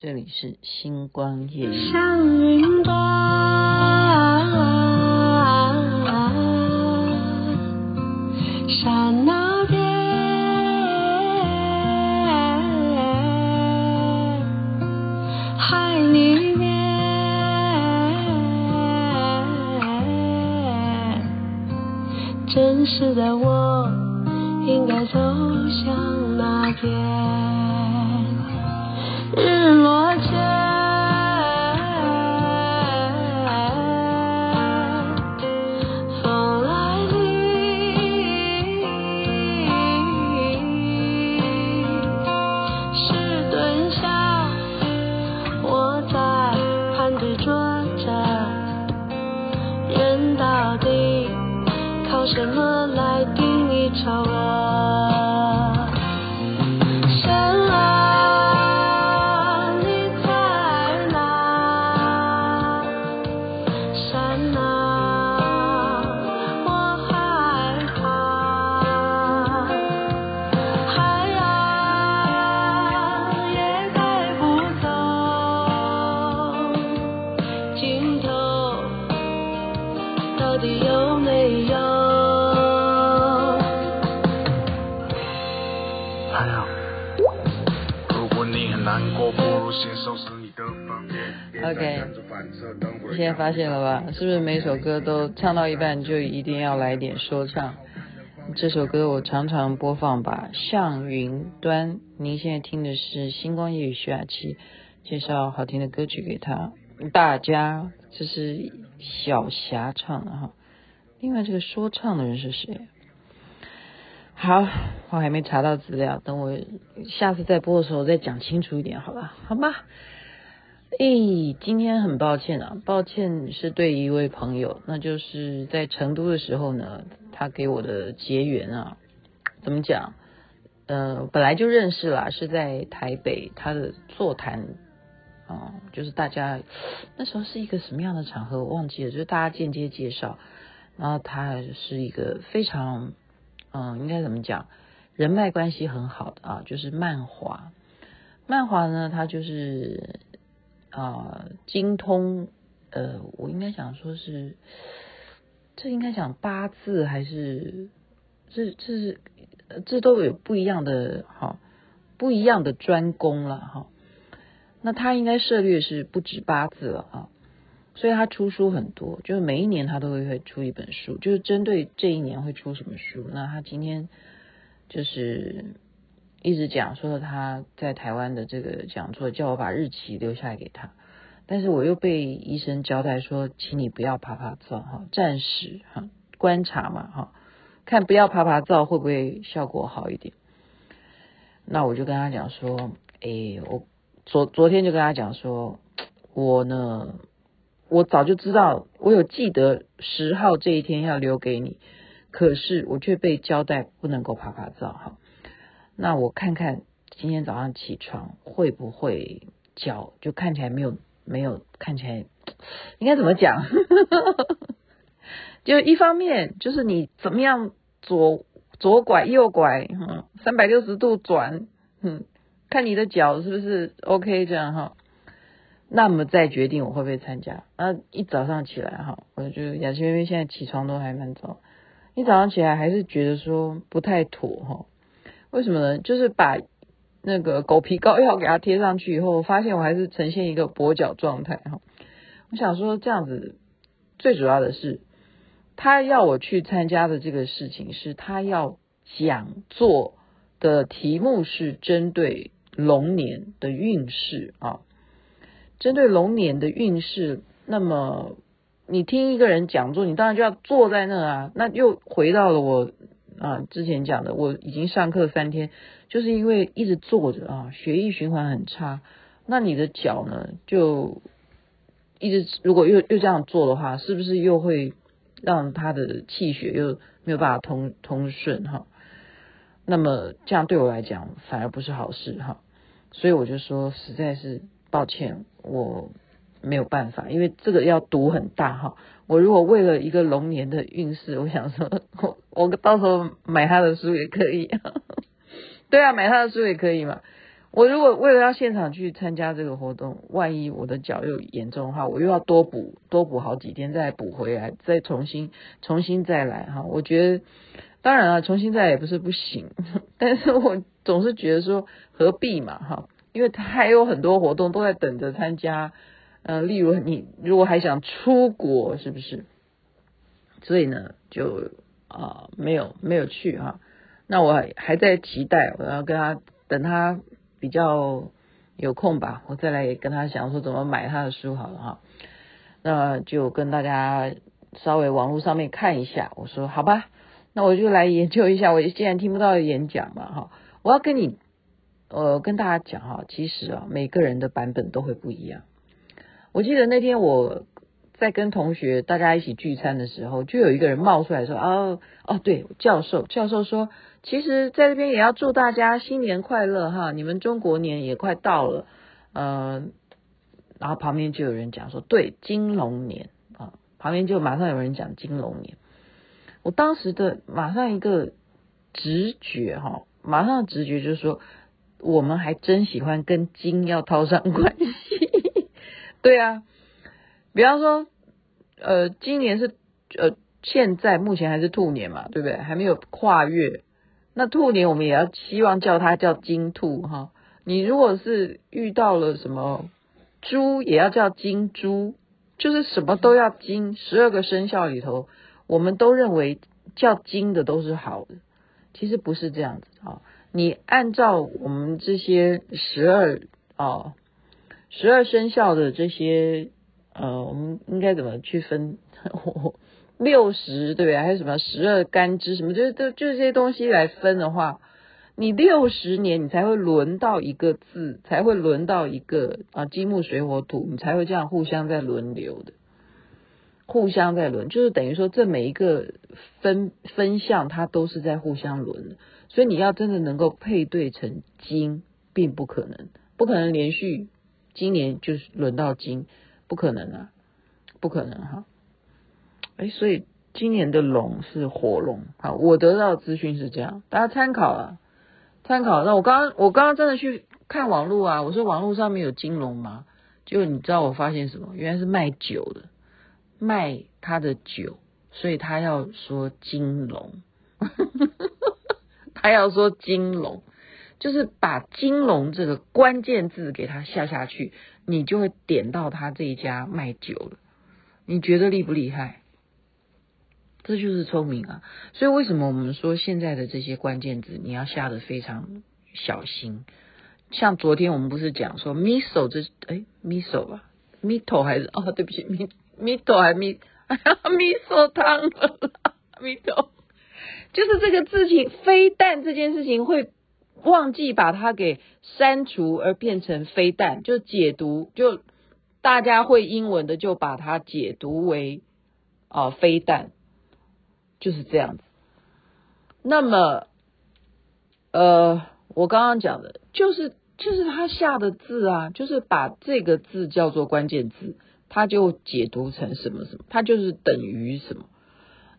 这里是星光夜语。像云端，山那边，海里面，真实的我应该走向哪边？什么？OK，你现在发现了吧？是不是每首歌都唱到一半就一定要来点说唱？这首歌我常常播放吧，向云端。您现在听的是星光夜雨徐雅琪介绍好听的歌曲给他大家，这是小霞唱的哈。另外这个说唱的人是谁？好，我还没查到资料，等我下次再播的时候再讲清楚一点，好吧？好吧。诶，今天很抱歉啊，抱歉是对一位朋友，那就是在成都的时候呢，他给我的结缘啊，怎么讲？呃，本来就认识啦，是在台北他的座谈啊，就是大家那时候是一个什么样的场合，我忘记了，就是大家间接介绍，然后他是一个非常嗯、应该怎么讲，人脉关系很好的啊，就是漫华，漫华呢，他就是。啊、精通，呃，我应该想说是，这应该讲八字还是，这这是，这都有不一样的哈，不一样的专攻了哈。那他应该涉猎是不止八字了啊，所以他出书很多，就是每一年他都会会出一本书，就是针对这一年会出什么书。那他今天就是。一直讲说他在台湾的这个讲座，叫我把日期留下来给他，但是我又被医生交代说，请你不要趴趴走哈，暂时哈观察嘛哈，看不要趴趴走会不会效果好一点。那我就跟他讲说，哎，我昨昨天就跟他讲说，我呢，我早就知道，我有记得十号这一天要留给你，可是我却被交代不能够拍拍照哈。那我看看今天早上起床会不会脚就看起来没有没有看起来应该怎么讲？就一方面就是你怎么样左左拐右拐，嗯，三百六十度转，嗯，看你的脚是不是 OK 这样哈。那么再决定我会不会参加。那一早上起来哈，我就雅琪妹妹现在起床都还蛮早，一早上起来还是觉得说不太妥哈。为什么呢？就是把那个狗皮膏药给它贴上去以后，我发现我还是呈现一个跛脚状态哈。我想说这样子，最主要的是他要我去参加的这个事情，是他要讲座的题目是针对龙年的运势啊，针对龙年的运势。那么你听一个人讲座，你当然就要坐在那啊，那又回到了我。啊，之前讲的，我已经上课三天，就是因为一直坐着啊，血液循环很差。那你的脚呢，就一直如果又又这样做的话，是不是又会让他的气血又没有办法通通顺哈？那么这样对我来讲反而不是好事哈。所以我就说，实在是抱歉，我。没有办法，因为这个要赌很大哈。我如果为了一个龙年的运势，我想说，我 我到时候买他的书也可以。对啊，买他的书也可以嘛。我如果为了要现场去参加这个活动，万一我的脚又严重的话，我又要多补多补好几天，再补回来，再重新重新再来哈。我觉得，当然了，重新再来也不是不行，但是我总是觉得说何必嘛哈，因为他还有很多活动都在等着参加，呃，例如你如果还想出国，是不是？所以呢，就啊、呃、没有没有去哈。那我还在期待，我要跟他等他。比较有空吧，我再来跟他讲说怎么买他的书好了哈。那就跟大家稍微网络上面看一下。我说好吧，那我就来研究一下。我既然听不到演讲嘛哈，我要跟你呃跟大家讲哈，其实啊每个人的版本都会不一样。我记得那天我在跟同学大家一起聚餐的时候，就有一个人冒出来说哦哦对，教授教授说。其实，在这边也要祝大家新年快乐哈！你们中国年也快到了，呃，然后旁边就有人讲说，对，金龙年啊，旁边就马上有人讲金龙年。我当时的马上一个直觉哈，马上直觉就是说，我们还真喜欢跟金要套上关系。对啊，比方说，呃，今年是呃，现在目前还是兔年嘛，对不对？还没有跨越。那兔年我们也要希望叫它叫金兔哈，你如果是遇到了什么猪，也要叫金猪，就是什么都要金。十二个生肖里头，我们都认为叫金的都是好的，其实不是这样子啊。你按照我们这些十二啊，十二生肖的这些呃，我们应该怎么去分？六十对不对？还有什么十二干支什么？就是就就这些东西来分的话，你六十年你才会轮到一个字，才会轮到一个啊金木水火土，你才会这样互相在轮流的，互相在轮，就是等于说这每一个分分项它都是在互相轮的，所以你要真的能够配对成金，并不可能，不可能连续今年就是轮到金，不可能啊，不可能哈。哎，所以今年的龙是火龙，好，我得到资讯是这样，大家参考啊，参考。那我刚刚我刚刚真的去看网络啊，我说网络上面有金龙吗？就你知道我发现什么？原来是卖酒的，卖他的酒，所以他要说金龙，他要说金龙，就是把金龙这个关键字给他下下去，你就会点到他这一家卖酒了。你觉得厉不厉害？这就是聪明啊！所以为什么我们说现在的这些关键字你要下的非常小心？像昨天我们不是讲说 miso 这哎 miso 吧，mito 还是哦对不起 mito 还 mi miso 汤了 mito 就是这个字情飞弹这件事情会忘记把它给删除而变成飞弹，就解读就大家会英文的就把它解读为啊、呃、飞弹。就是这样子。那么，呃，我刚刚讲的，就是就是他下的字啊，就是把这个字叫做关键字，他就解读成什么什么，它就是等于什么。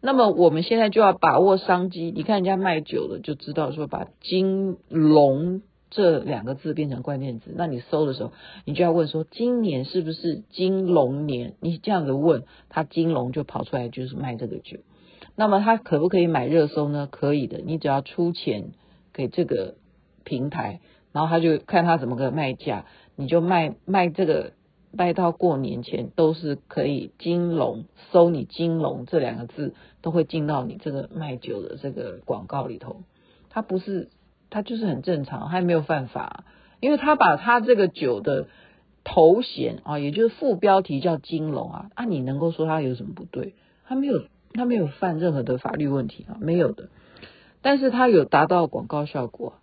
那么我们现在就要把握商机，你看人家卖酒的就知道说，把金龙这两个字变成关键字，那你搜的时候，你就要问说，今年是不是金龙年？你这样子问，他金龙就跑出来，就是卖这个酒。那么他可不可以买热搜呢？可以的，你只要出钱给这个平台，然后他就看他怎么个卖价，你就卖卖这个卖到过年前都是可以。金龙搜你金龙这两个字都会进到你这个卖酒的这个广告里头，他不是他就是很正常，他也没有犯法，因为他把他这个酒的头衔啊，也就是副标题叫金龙啊，啊你能够说他有什么不对？他没有。他没有犯任何的法律问题啊，没有的，但是他有达到广告效果，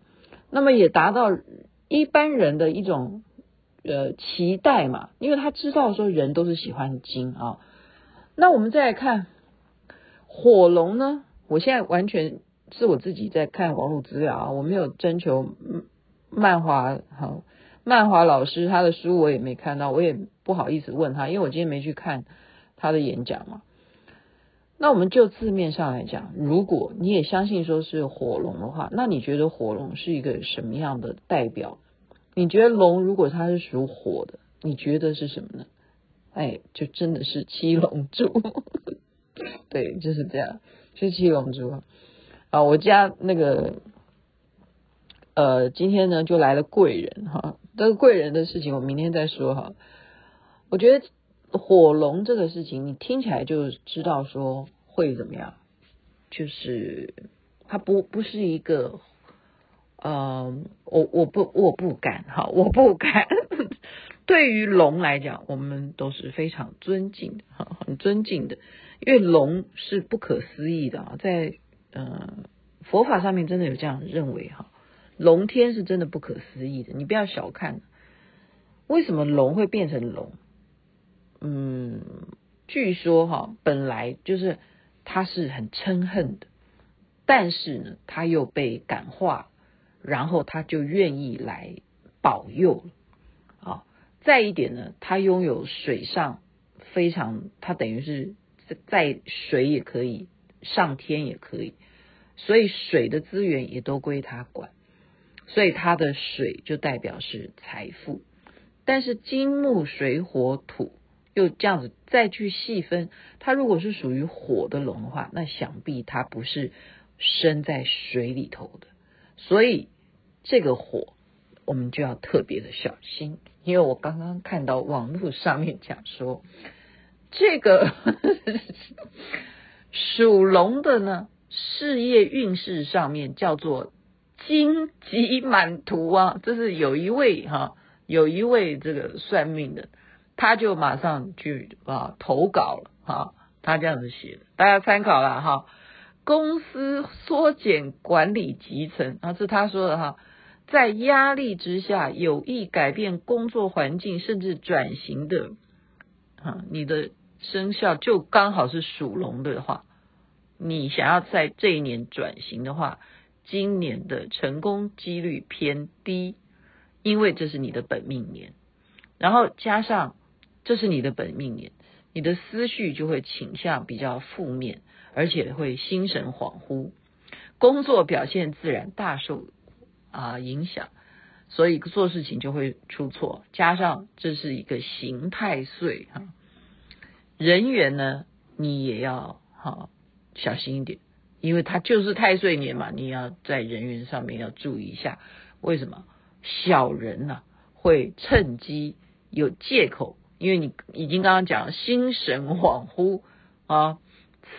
那么也达到一般人的一种呃期待嘛，因为他知道说人都是喜欢金啊。那我们再来看火龙呢，我现在完全是我自己在看网络资料啊，我没有征求漫画好漫画老师他的书我也没看到，我也不好意思问他，因为我今天没去看他的演讲嘛。那我们就字面上来讲，如果你也相信说是火龙的话，那你觉得火龙是一个什么样的代表？你觉得龙如果它是属火的，你觉得是什么呢？哎，就真的是七龙珠，对，就是这样，是七龙珠啊！我家那个呃，今天呢就来了贵人哈，这个贵人的事情我明天再说哈。我觉得火龙这个事情，你听起来就知道说会怎么样，就是它不不是一个。呃，我我不我不敢哈，我不敢。对于龙来讲，我们都是非常尊敬的哈，很尊敬的，因为龙是不可思议的啊，在呃佛法上面真的有这样认为哈，龙天是真的不可思议的，你不要小看。为什么龙会变成龙？嗯，据说哈，本来就是它是很嗔恨的，但是呢，它又被感化。然后他就愿意来保佑啊！再一点呢，他拥有水上非常，他等于是在水也可以，上天也可以，所以水的资源也都归他管，所以他的水就代表是财富。但是金木水火土又这样子再去细分，他如果是属于火的龙的话，那想必他不是生在水里头的，所以。这个火，我们就要特别的小心，因为我刚刚看到网络上面讲说，这个 属龙的呢，事业运势上面叫做荆棘满途啊，这是有一位哈，有一位这个算命的，他就马上去啊投稿了哈，他这样子写，大家参考了哈，公司缩减管理级层啊，是他说的哈。在压力之下有意改变工作环境，甚至转型的，啊，你的生肖就刚好是属龙的话，你想要在这一年转型的话，今年的成功几率偏低，因为这是你的本命年，然后加上这是你的本命年，你的思绪就会倾向比较负面，而且会心神恍惚，工作表现自然大受。啊，影响，所以做事情就会出错。加上这是一个刑太岁哈，人缘呢，你也要哈小心一点，因为它就是太岁年嘛，你要在人员上面要注意一下。为什么小人呢会趁机有借口？因为你已经刚刚讲，心神恍惚啊。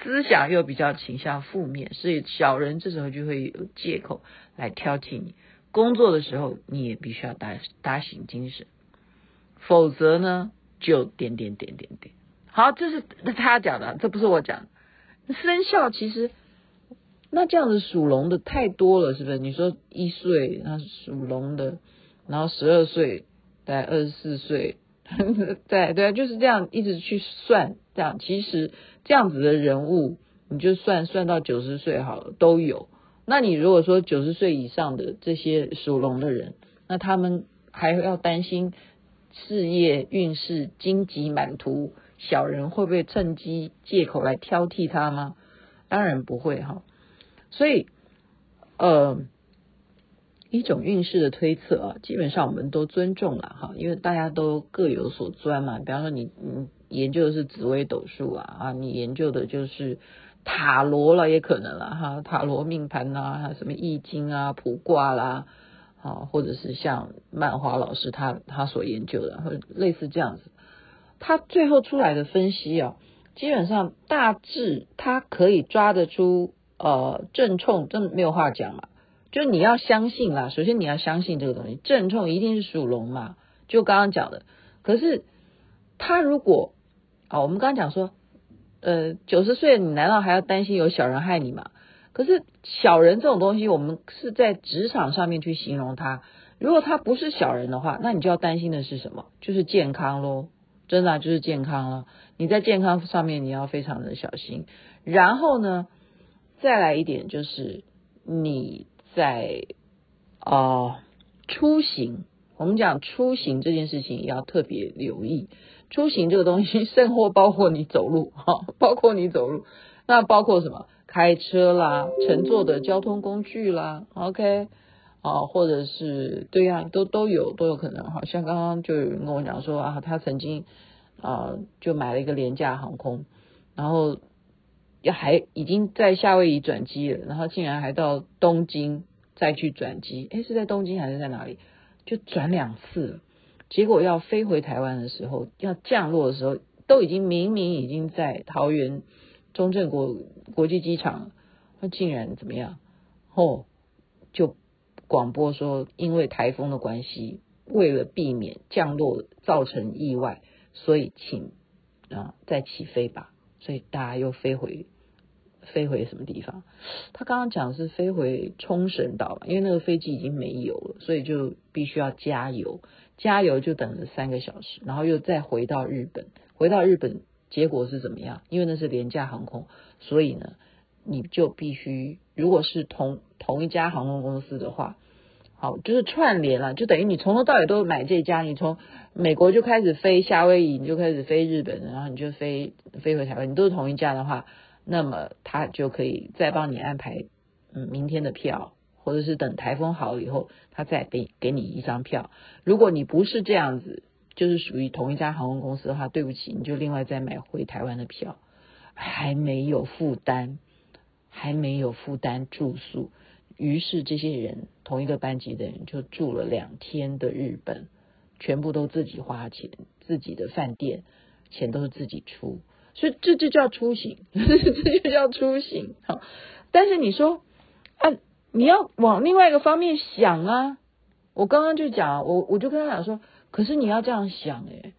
思想又比较倾向负面，所以小人这时候就会有借口来挑剔你。工作的时候你也必须要打打醒精神，否则呢就点点点点点。好，这是他讲的，这不是我讲。生肖其实那这样子属龙的太多了，是不是？你说一岁那属龙的，然后十二岁在二十四岁。对对，就是这样一直去算，这样其实这样子的人物，你就算算到九十岁好了，都有。那你如果说九十岁以上的这些属龙的人，那他们还要担心事业运势荆棘满途，小人会不会趁机借口来挑剔他吗？当然不会哈。所以，呃。一种运势的推测啊，基本上我们都尊重了哈，因为大家都各有所专嘛。比方说你你研究的是紫微斗数啊啊，你研究的就是塔罗了，也可能了哈，塔罗命盘啊，什么易经啊、卜卦啦，啊，或者是像曼华老师他他所研究的，或者类似这样子，他最后出来的分析啊，基本上大致他可以抓得出呃正冲，真的没有话讲嘛。就你要相信啦，首先你要相信这个东西，正冲一定是属龙嘛，就刚刚讲的。可是他如果啊，我们刚刚讲说，呃，九十岁你难道还要担心有小人害你吗？可是小人这种东西，我们是在职场上面去形容他。如果他不是小人的话，那你就要担心的是什么？就是健康喽，真的，就是健康了。你在健康上面你要非常的小心。然后呢，再来一点就是你。在啊、呃，出行，我们讲出行这件事情也要特别留意。出行这个东西，甚或包括你走路 哈，包括你走路，那包括什么？开车啦，乘坐的交通工具啦，OK，啊，或者是对呀、啊，都都有都有可能哈。像刚刚就有人跟我讲说啊，他曾经啊就买了一个廉价航空，然后要还已经在夏威夷转机了，然后竟然还到东京再去转机，诶，是在东京还是在哪里？就转两次，结果要飞回台湾的时候，要降落的时候，都已经明明已经在桃园中正国国际机场，他竟然怎么样？哦，就。广播说，因为台风的关系，为了避免降落造成意外，所以请啊再起飞吧。所以大家又飞回飞回什么地方？他刚刚讲是飞回冲绳岛，因为那个飞机已经没油了，所以就必须要加油。加油就等了三个小时，然后又再回到日本。回到日本，结果是怎么样？因为那是廉价航空，所以呢，你就必须，如果是同同一家航空公司的话，好，就是串联了，就等于你从头到尾都买这家，你从美国就开始飞夏威夷，你就开始飞日本，然后你就飞飞回台湾，你都是同一家的话，那么他就可以再帮你安排嗯明天的票，或者是等台风好了以后，他再给给你一张票。如果你不是这样子，就是属于同一家航空公司的话，对不起，你就另外再买回台湾的票，还没有负担。还没有负担住宿，于是这些人同一个班级的人就住了两天的日本，全部都自己花钱，自己的饭店钱都是自己出，所以这就叫出行，这就叫出行。好，但是你说啊，你要往另外一个方面想啊，我刚刚就讲，我我就跟他讲说，可是你要这样想诶，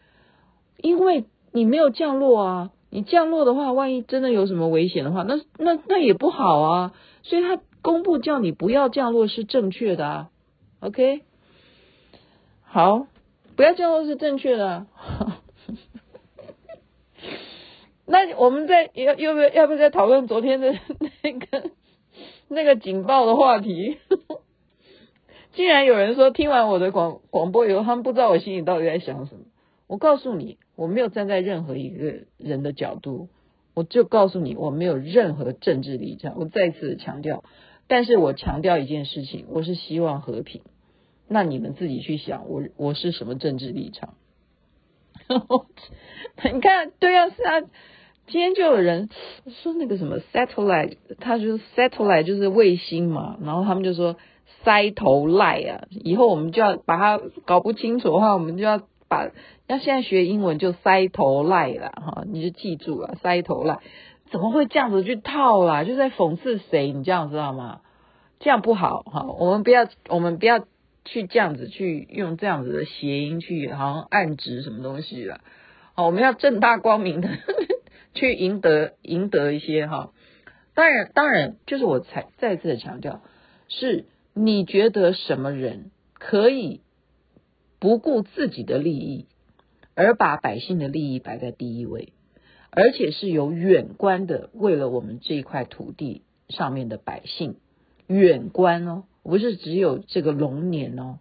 因为你没有降落啊。你降落的话，万一真的有什么危险的话，那那那也不好啊。所以他公布叫你不要降落是正确的啊。OK，好，不要降落是正确的。那我们再要要不要要不要再讨论昨天的那个那个警报的话题？竟然有人说听完我的广广播以后，他们不知道我心里到底在想什么。我告诉你，我没有站在任何一个人的角度，我就告诉你，我没有任何政治立场。我再次强调，但是我强调一件事情，我是希望和平。那你们自己去想，我我是什么政治立场？你看，对啊，是啊。今天就有人说那个什么 satellite，他说 satellite 就是卫星嘛，然后他们就说塞头赖啊，以后我们就要把它搞不清楚的话，我们就要。把要现在学英文就塞头赖了哈，你就记住了塞头赖，怎么会这样子去套啦？就在讽刺谁？你这样知道吗？这样不好哈，我们不要我们不要去这样子去用这样子的谐音去好像暗指什么东西了。好，我们要正大光明的去赢得赢得一些哈。当然当然，就是我才再次的强调，是你觉得什么人可以？不顾自己的利益，而把百姓的利益摆在第一位，而且是有远观的，为了我们这一块土地上面的百姓远观哦，不是只有这个龙年哦。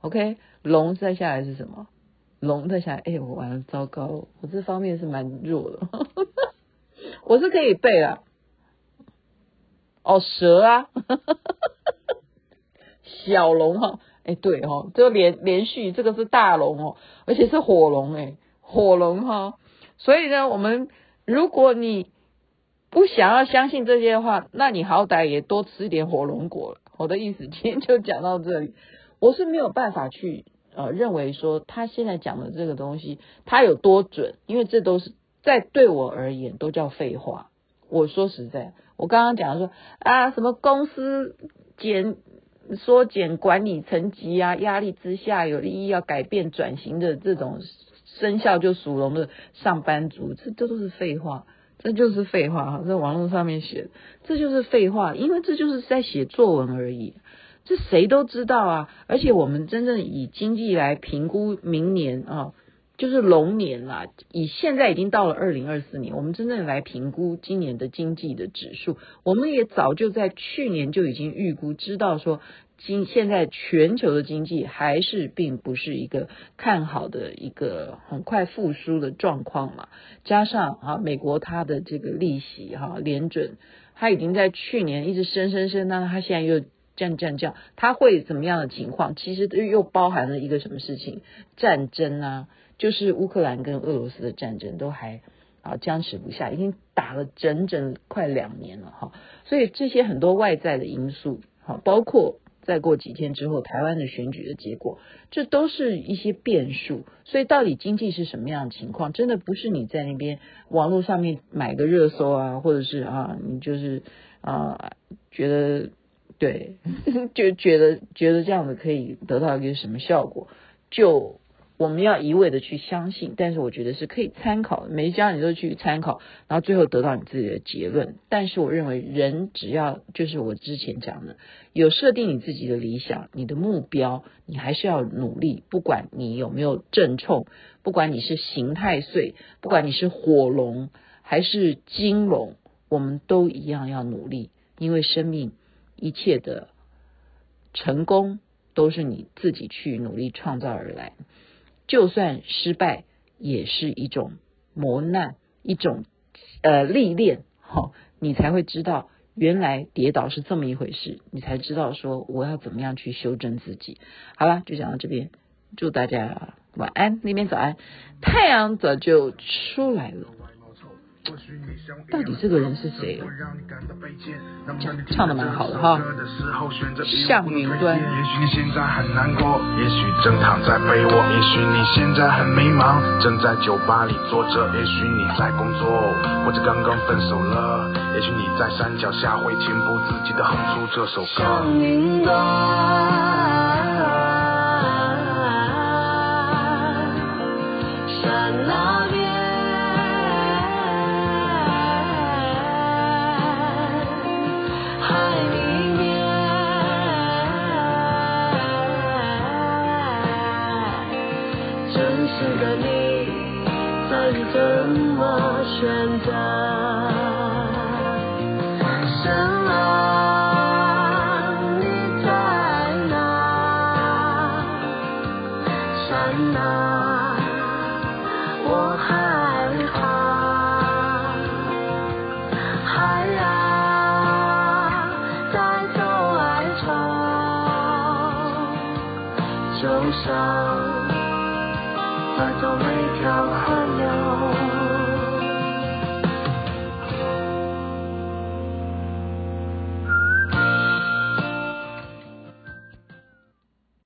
OK，龙再下来是什么？龙再想，哎，我完了，糟糕，我这方面是蛮弱的，我是可以背啊。哦，蛇啊，小龙哈。哎，对哦，这个连连续，这个是大龙哦，而且是火龙哎，火龙哈。所以呢，我们如果你不想要相信这些的话，那你好歹也多吃一点火龙果了。我的意思，今天就讲到这里。我是没有办法去呃认为说他现在讲的这个东西他有多准，因为这都是在对我而言都叫废话。我说实在，我刚刚讲说啊，什么公司减。缩减管理层级啊，压力之下有利益要改变转型的这种生肖就属龙的上班族，这这都是废话，这就是废话哈，在网络上面写的，这就是废话，因为这就是在写作文而已，这谁都知道啊，而且我们真正以经济来评估明年啊。就是龙年啦，以现在已经到了二零二四年，我们真正来评估今年的经济的指数，我们也早就在去年就已经预估，知道说今现在全球的经济还是并不是一个看好的一个很快复苏的状况嘛，加上啊美国它的这个利息哈联准，它已经在去年一直升升升，那它现在又这样这样这样，它会怎么样的情况？其实又包含了一个什么事情？战争啊，就是乌克兰跟俄罗斯的战争都还啊僵持不下，已经打了整整快两年了哈。所以这些很多外在的因素，哈，包括。再过几天之后，台湾的选举的结果，这都是一些变数。所以，到底经济是什么样的情况，真的不是你在那边网络上面买个热搜啊，或者是啊，你就是啊，觉得对，就觉得觉得这样子可以得到一个什么效果，就。我们要一味的去相信，但是我觉得是可以参考，每一家你都去参考，然后最后得到你自己的结论。但是我认为人只要就是我之前讲的，有设定你自己的理想、你的目标，你还是要努力。不管你有没有正冲，不管你是刑太岁，不管你是火龙还是金龙，我们都一样要努力，因为生命一切的成功都是你自己去努力创造而来。就算失败，也是一种磨难，一种呃历练，好、哦，你才会知道原来跌倒是这么一回事，你才知道说我要怎么样去修正自己。好了，就讲到这边，祝大家晚安，那边早安，太阳早就出来了。到底这个人是谁？讲唱的蛮好的哈，向云端。也许你现在很难过，也许正躺在被窝，也许你现在很迷茫，正在酒吧里坐着，也许你在工作，或者刚刚分手了，也许你在山脚下会情不自禁的哼出这首歌。向云端真实的你在于怎么选择